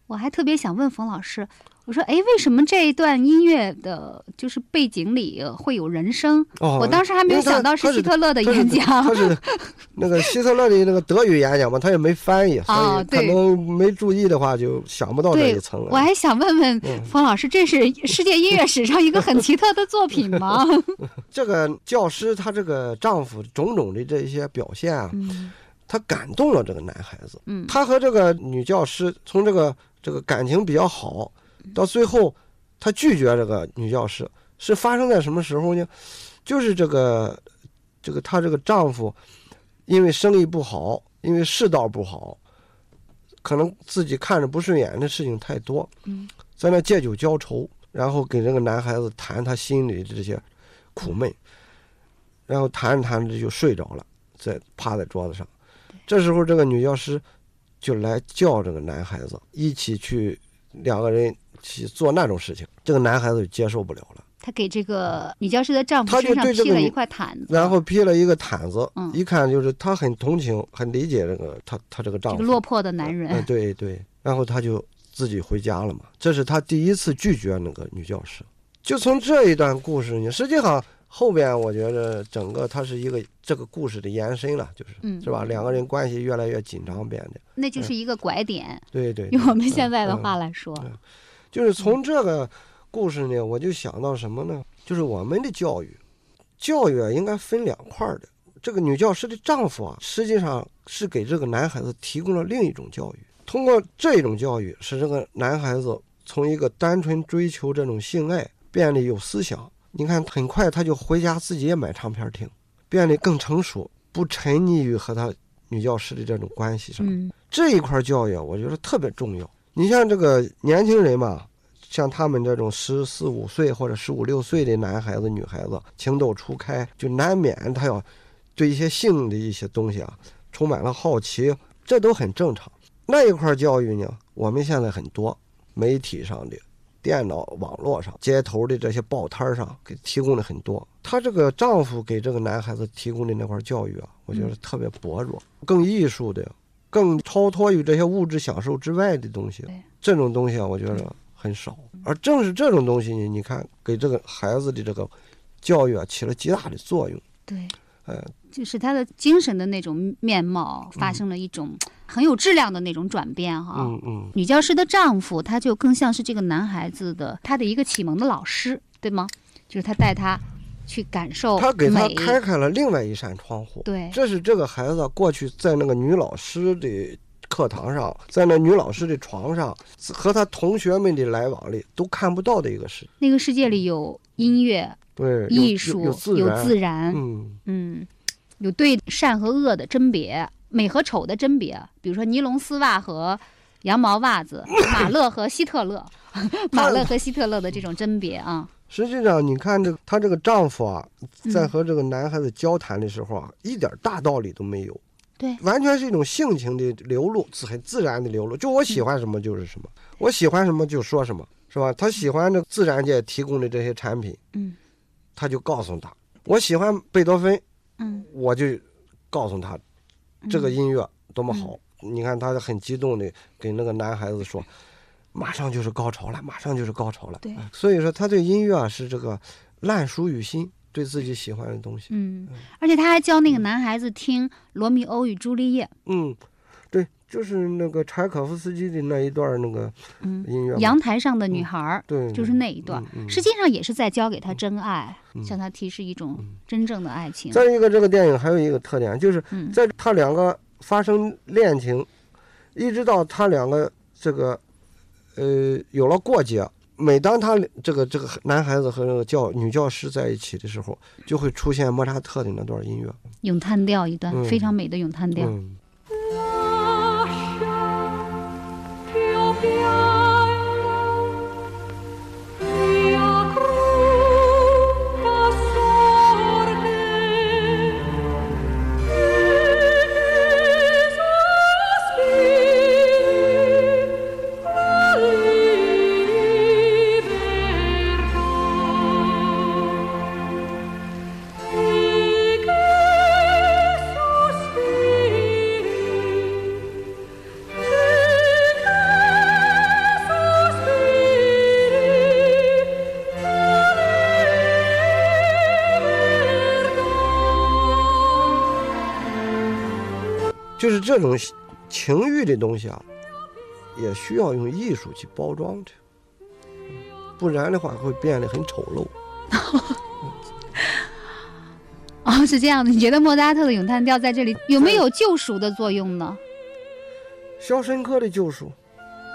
我还特别想问冯老师，我说，哎，为什么这一段音乐的，就是背景里会有人声？哦我当时还没有想到是希特勒的演讲。他是那个希特勒的那个德语演讲嘛，他也没翻译，所以可能没注意的话就想不到这一层，我还想问问嗯冯老师，这是 世界音乐史上一个很奇特的作品吗？这个教师她这个丈夫种种的这些表现啊，嗯他感动了这个男孩子。嗯他和这个女教师从这个这个感情比较好，到最后他拒绝这个女教师，是发生在什么时候呢？就是这个这个她这个丈夫因为生意不好，因为世道不好，可能自己看着不顺眼的事情太多，嗯，在那借酒浇愁，然后给这个男孩子谈他心里的这些苦闷，然后谈着谈着就睡着了，在趴在桌子上。这时候，这个女教师就来叫这个男孩子一起去，两个人去做那种事情。这个男孩子就接受不了了，他给这个女教师的丈夫身上披了一块毯子，然后披了一个毯子，嗯一看就是他很同情、很理解这个他他这个丈夫这个落魄的男人。嗯，对对，然后他就自己回家了嘛。这是他第一次拒绝那个女教师。就从这一段故事你，实际上后边我觉得整个它是一个这个故事的延伸了，就是、嗯是吧？两个人关系越来越紧张变得。那就是一个拐点，对对，用我们现在的嗯话来说，对就是从这个故事呢，我就想到什么呢？就是我们的教育，教育啊应该分两块儿的。这个女教师的丈夫啊，实际上是给这个男孩子提供了另一种教育。通过这种教育，使这个男孩子从一个单纯追求这种性爱，变得有思想。你看，很快他就回家自己也买唱片听，变得更成熟，不沉溺于和他女教师的这种关系上。嗯这一块教育啊，我觉得特别重要。你像这个年轻人嘛，像他们这种十四五岁或者十五六岁的男孩子、女孩子，情窦初开，就难免他要对一些性的一些东西啊，充满了好奇，这都很正常。那一块教育呢，我们现在很多媒体上的、电脑网络上、街头的这些报摊上给提供的很多。她这个丈夫给这个男孩子提供的那块教育啊，我觉得特别薄弱，更艺术的。更超脱于这些物质享受之外的东西，这种东西啊，我觉得很少。而正是这种东西呢，你看给这个孩子的这个教育啊，起了极大的作用。对，呃，就是他的精神的那种面貌发生了一种很有质量的那种转变哈。嗯嗯，女教师的丈夫，他就更像是这个男孩子的他的一个启蒙的老师，对吗？就是他带他去感受他给他开开了另外一扇窗户。对这是这个孩子过去在那个女老师的课堂上，在那女老师的床上和他同学们的来往里都看不到的一个世界。那个世界里有音乐、对，艺术、有自然，自然嗯，嗯，有对善和恶的甄别，美和丑的甄别，比如说尼龙丝袜和羊毛袜子，马勒和希特勒，马勒和希特勒的这种甄别啊，实际上，你看这她这个丈夫啊，嗯在和这个男孩子交谈的时候啊，一点大道理都没有，对，完全是一种性情的流露，自很自然的流露。就我喜欢什么就是什么，我喜欢什么就说什么，是吧？他喜欢这自然界提供的这些产品，嗯他就告诉他，我喜欢贝多芬，嗯我就告诉他，这个音乐多么好。你看他很激动的给那个男孩子说，马上就是高潮了，马上就是高潮了。所以说他对音乐啊是这个烂熟于心，对自己喜欢的东西。嗯，而且他还教那个男孩子听《罗密欧与朱丽叶》，嗯，对，就是那个柴可夫斯基的那一段那个嗯，音乐嘛。阳台上的女孩儿，对，就是那一段，实际上也是在教给他真爱，嗯向他提示一种真正的爱情。再一个，这个电影还有一个特点，就是嗯在他两个发生恋情，一直到他两个这个呃有了过节，每当他这个这个男孩子和那个教女教师在一起的时候，就会出现莫扎特的那段音乐。咏叹调一段嗯非常美的咏叹调。嗯，就是这种情欲的东西啊，也需要用艺术去包装着，不然的话会变得很丑陋。哦，是这样的，你觉得莫扎特的咏叹调在这里有没有救赎的作用呢？肖申克的救赎，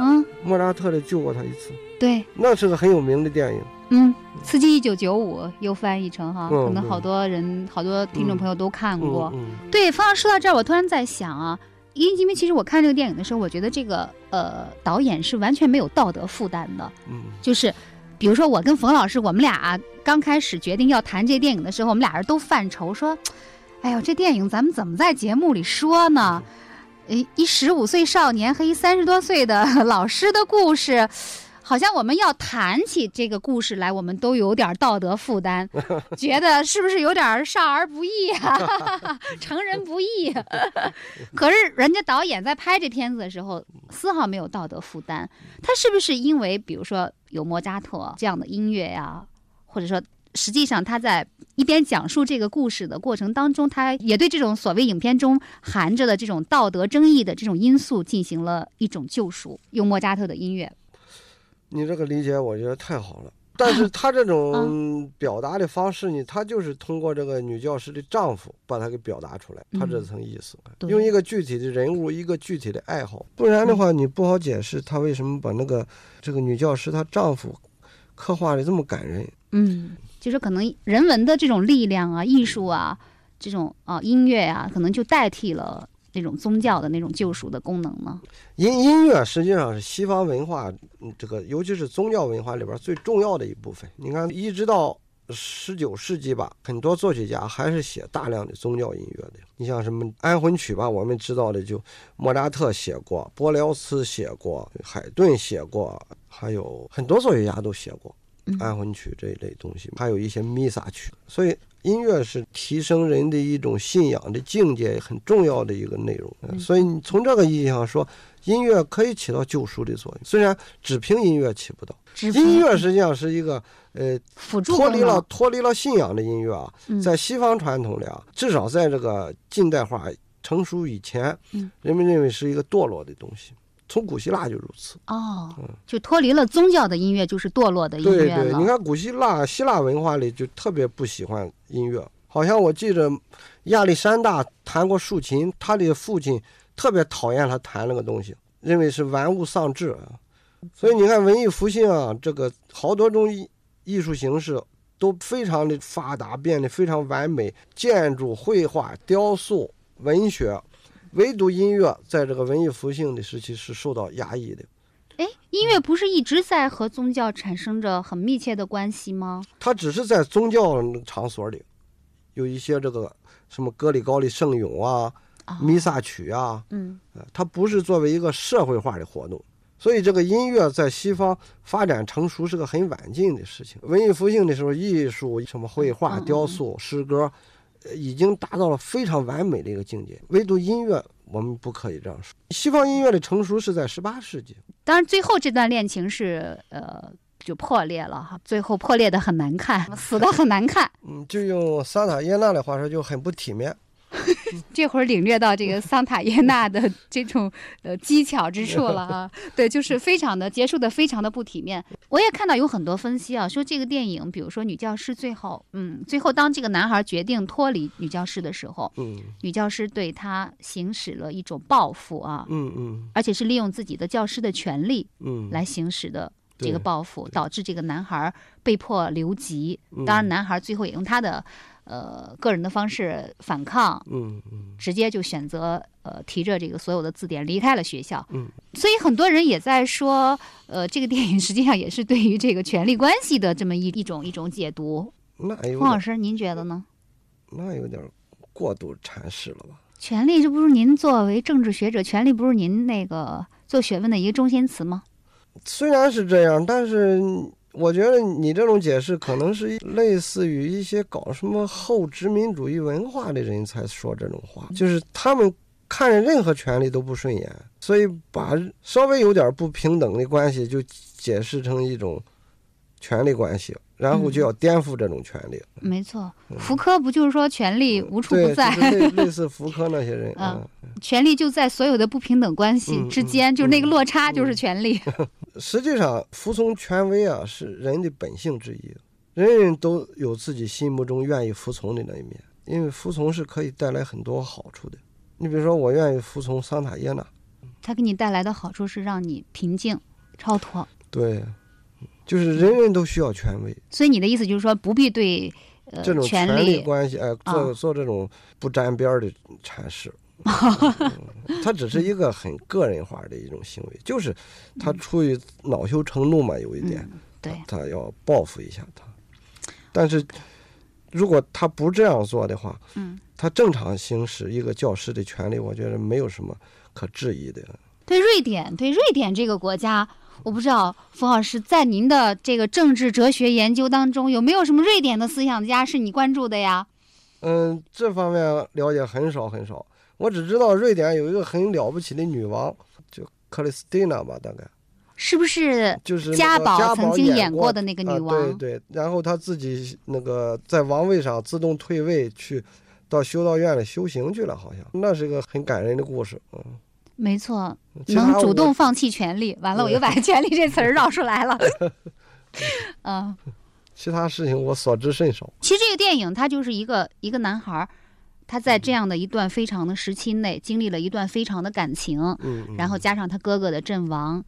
嗯，莫扎特的救过他一次，对，那是个很有名的电影。嗯，《刺激一九九五》又翻译成哈，可能好多人、好多听众朋友都看过。嗯对，方老师说到这儿，我突然在想啊，因因为其实我看这个电影的时候，我觉得这个呃导演是完全没有道德负担的，嗯。就是比如说我跟冯老师，我们俩刚开始决定要谈这电影的时候，我们俩人都犯愁说，哎呦，这电影咱们怎么在节目里说呢？诶，一十五岁少年和一三十多岁的 老师的故事，好像我们要谈起这个故事来，我们都有点道德负担，觉得是不是有点少儿不宜啊，成人不宜？可是人家导演在拍这片子的时候，丝毫没有道德负担。他是不是因为比如说有莫扎特这样的音乐呀，或者说实际上他在一边讲述这个故事的过程当中，他也对这种所谓影片中含着的这种道德争议的这种因素进行了一种救赎，用莫扎特的音乐。你这个理解我觉得太好了。但是 他这种表达的方式呢，他就是通过这个女教师的丈夫把她给表达出来，他这层意思，用一个具体的人物，一个具体的爱好，不然的话你不好解释他为什么把那个这个女教师她丈夫刻画的这么感人。嗯，就是可能人文的这种力量啊、艺术啊、这种啊音乐啊，可能就代替了那种宗教的那种救赎的功能呢。音音乐实际上是西方文化，嗯这个尤其是宗教文化里边最重要的一部分。你看，一直到十九世纪吧，很多作曲家还是写大量的宗教音乐的。你像什么安魂曲吧，我们知道的就莫扎特写过，波辽斯写过，海顿写过，还有很多作曲家都写过安魂曲这一类东西，还有一些弥撒曲。所以音乐是提升人的一种信仰的境界很重要的一个内容。所以你从这个意义上说，音乐可以起到救赎的作用，虽然只凭音乐起不到。音乐实际上是一个呃辅助脱离了脱离了信仰的音乐啊，嗯在西方传统里啊，至少在这个近代化成熟以前，嗯人们认为是一个堕落的东西。从古希腊就如此。哦，就脱离了宗教的音乐，就是堕落的音乐了。对，你看古希腊希腊文化里就特别不喜欢音乐，好像我记着亚历山大弹过竖琴，他的父亲特别讨厌他弹那个东西，认为是玩物丧志啊。所以你看文艺复兴啊，这个好多种艺艺术形式都非常的发达，变得非常完美，建筑、绘画、雕塑、文学，唯独音乐在这个文艺复兴的时期是受到压抑的。哎，音乐不是一直在和宗教产生着很密切的关系吗？它只是在宗教场所里，有一些这个什么格里高利圣咏啊，弥撒曲啊，嗯呃它不是作为一个社会化的活动。所以这个音乐在西方发展成熟是个很晚近的事情。文艺复兴的时候，艺术什么绘画、雕塑、诗歌，呃已经达到了非常完美的一个境界。唯独音乐，我们不可以这样说。西方音乐的成熟是在十八世纪。当然，最后这段恋情是呃就破裂了哈，最后破裂的很难看，死的很难看。嗯，就用桑塔耶纳的话说，就很不体面。这会儿领略到这个桑塔耶纳的这种呃技巧之处了啊，对，就是非常的结束的非常的不体面。我也看到有很多分析啊，说这个电影，比如说女教师最后，嗯，最后当这个男孩决定脱离女教师的时候，嗯。女教师对他行使了一种报复啊，嗯嗯。而且是利用自己的教师的权利嗯，来行使的这个报复，导致这个男孩被迫留级。嗯。当然，男孩最后也用他的呃个人的方式反抗，嗯嗯直接就选择呃提着这个所有的字典离开了学校。嗯，所以很多人也在说，呃，这个电影实际上也是对于这个权力关系的这么一一种一种解读。那有点冯老师，您觉得呢？那有点过度阐释了吧？权力这不是您作为政治学者，权力不是您那个做学问的一个中心词吗？虽然是这样，但是我觉得你这种解释可能是类似于一些搞什么后殖民主义文化的人才说这种话，就是他们看任何权利都不顺眼，所以把稍微有点不平等的关系就解释成一种权力关系，然后就要颠覆这种权利。没错，福柯不就是说权力无处，不在，就是类类似福柯那些人，啊。嗯，权力就在所有的不平等关系嗯之间，嗯就是那个嗯落差就是权力。实际上，服从权威啊是人的本性之一，人人都有自己心目中愿意服从的那一面，因为服从是可以带来很多好处的。你比如说，我愿意服从桑塔耶纳，他给你带来的好处是让你平静、超脱。对，就是人人都需要权威，所以你的意思就是说，不必对呃这种权权力力关系，哎，做、啊做这种不沾边儿的阐释。嗯他只是一个很个人化的一种行为，就是他出于恼羞成怒嘛，有一点，嗯对，他要报复一下他。但是，如果他不这样做的话，嗯，他正常行使一个教师的权利，我觉得没有什么可质疑的。对瑞典，对瑞典这个国家，我不知道冯老师在您的这个政治哲学研究当中，有没有什么瑞典的思想家是你关注的呀？嗯，这方面了解很少很少。我只知道瑞典有一个很了不起的女王，就克里斯蒂娜吧，大概是不是就是那家宝曾经演过的那个女啊王？对对，然后她自己那个在王位上自动退位去。到修道院里修行去了，好像那是个很感人的故事。嗯，没错，能主动放弃权利。完了，我又把 “权利”这词儿绕出来了。嗯，其他事情我所知甚少。其实这个电影它就是一个一个男孩儿，他在这样的一段非常的时期内，经历了一段非常的感情，嗯，嗯然后加上他哥哥的阵亡，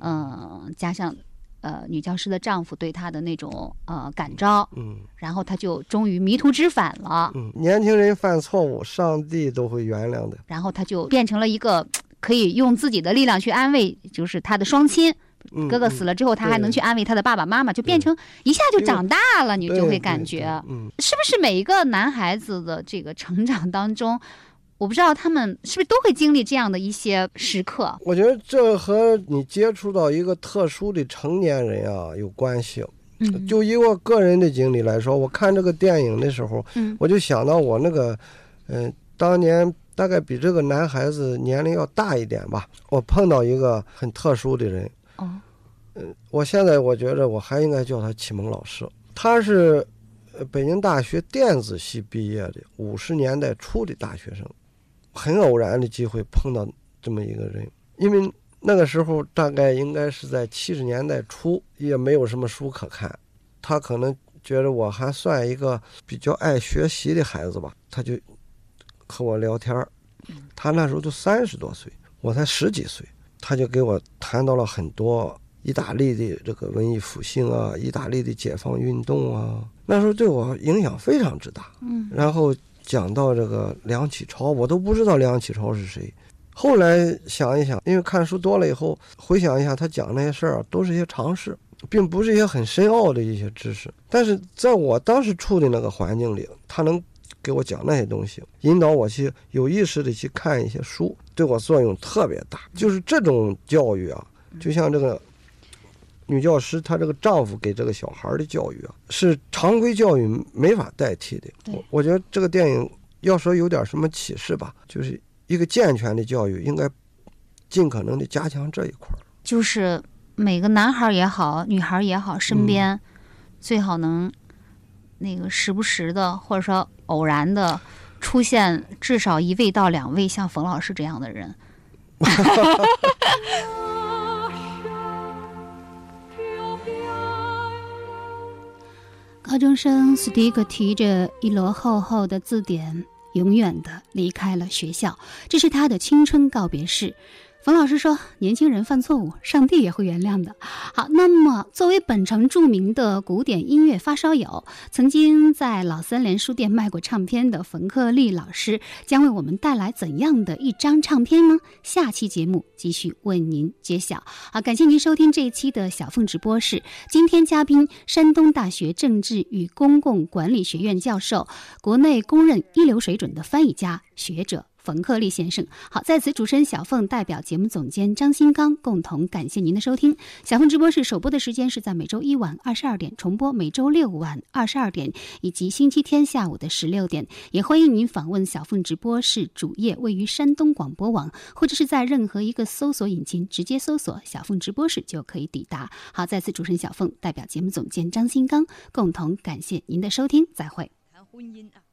嗯、加上呃女教师的丈夫对他的那种呃感召，嗯然后他就终于迷途知返了，嗯，年轻人犯错误，上帝都会原谅的。然后他就变成了一个可以用自己的力量去安慰，就是他的双亲。嗯哥哥死了之后，他还能去安慰他的爸爸妈妈，就变成一下就长大了，你就会感觉，嗯，是不是每一个男孩子的这个成长当中，我不知道他们是不是都会经历这样的一些时刻？我觉得这和你接触到一个特殊的成年人啊有关系。嗯，就以我个人的经历来说，我看这个电影的时候，嗯我就想到我那个，嗯、当年大概比这个男孩子年龄要大一点吧，我碰到一个很特殊的人，嗯，我现在我觉得我还应该叫他启蒙老师。他是呃北京大学电子系毕业的，五十年代初的大学生，很偶然的机会碰到这么一个人，因为那个时候大概应该是在七十年代初，也没有什么书可看，他可能觉得我还算一个比较爱学习的孩子吧，他就和我聊天儿。他那时候都三十多岁，我才十几岁，他就给我谈到了很多意大利的这个文艺复兴啊，意大利的解放运动啊，那时候对我影响非常之大。嗯，然后讲到这个梁启超，我都不知道梁启超是谁。后来想一想，因为看书多了以后，回想一下他讲那些事儿啊，都是一些常识，并不是一些很深奥的一些知识。但是在我当时处的那个环境里，他能给我讲那些东西，引导我去有意识的去看一些书，对我作用特别大。就是这种教育啊，就像这个女教师她这个丈夫给这个小孩的教育啊，是常规教育没法代替的。我我觉得这个电影要说有点什么启示吧，就是一个健全的教育应该尽可能的加强这一块儿。就是每个男孩也好，女孩也好，身边嗯最好能那个时不时的，或者说偶然的出现至少一位到两位像冯老师这样的人。高中生斯蒂克提着一摞厚厚的字典，永远的离开了学校。这是他的青春告别式。冯老师说：“年轻人犯错误，上帝也会原谅的。”好，那么作为本城著名的古典音乐发烧友，曾经在老三联书店卖过唱片的冯克利老师，将为我们带来怎样的一张唱片呢？下期节目继续为您揭晓。好，感谢您收听这一期的小凤直播室。今天嘉宾，山东大学政治与公共管理学院教授，国内公认一流水准的翻译家、学者。冯克利先生，好，在此主持人小凤代表节目总监张新刚共同感谢您的收听。小凤直播室首播的时间是在每周一晚二十二点，重播每周六晚二十二点，以及星期天下午的十六点。也欢迎您访问小凤直播室主页，位于山东广播网，或者是在任何一个搜索引擎直接搜索“小凤直播室”就可以抵达。好，在此主持人小凤代表节目总监张新刚共同感谢您的收听，再会。谈婚姻啊。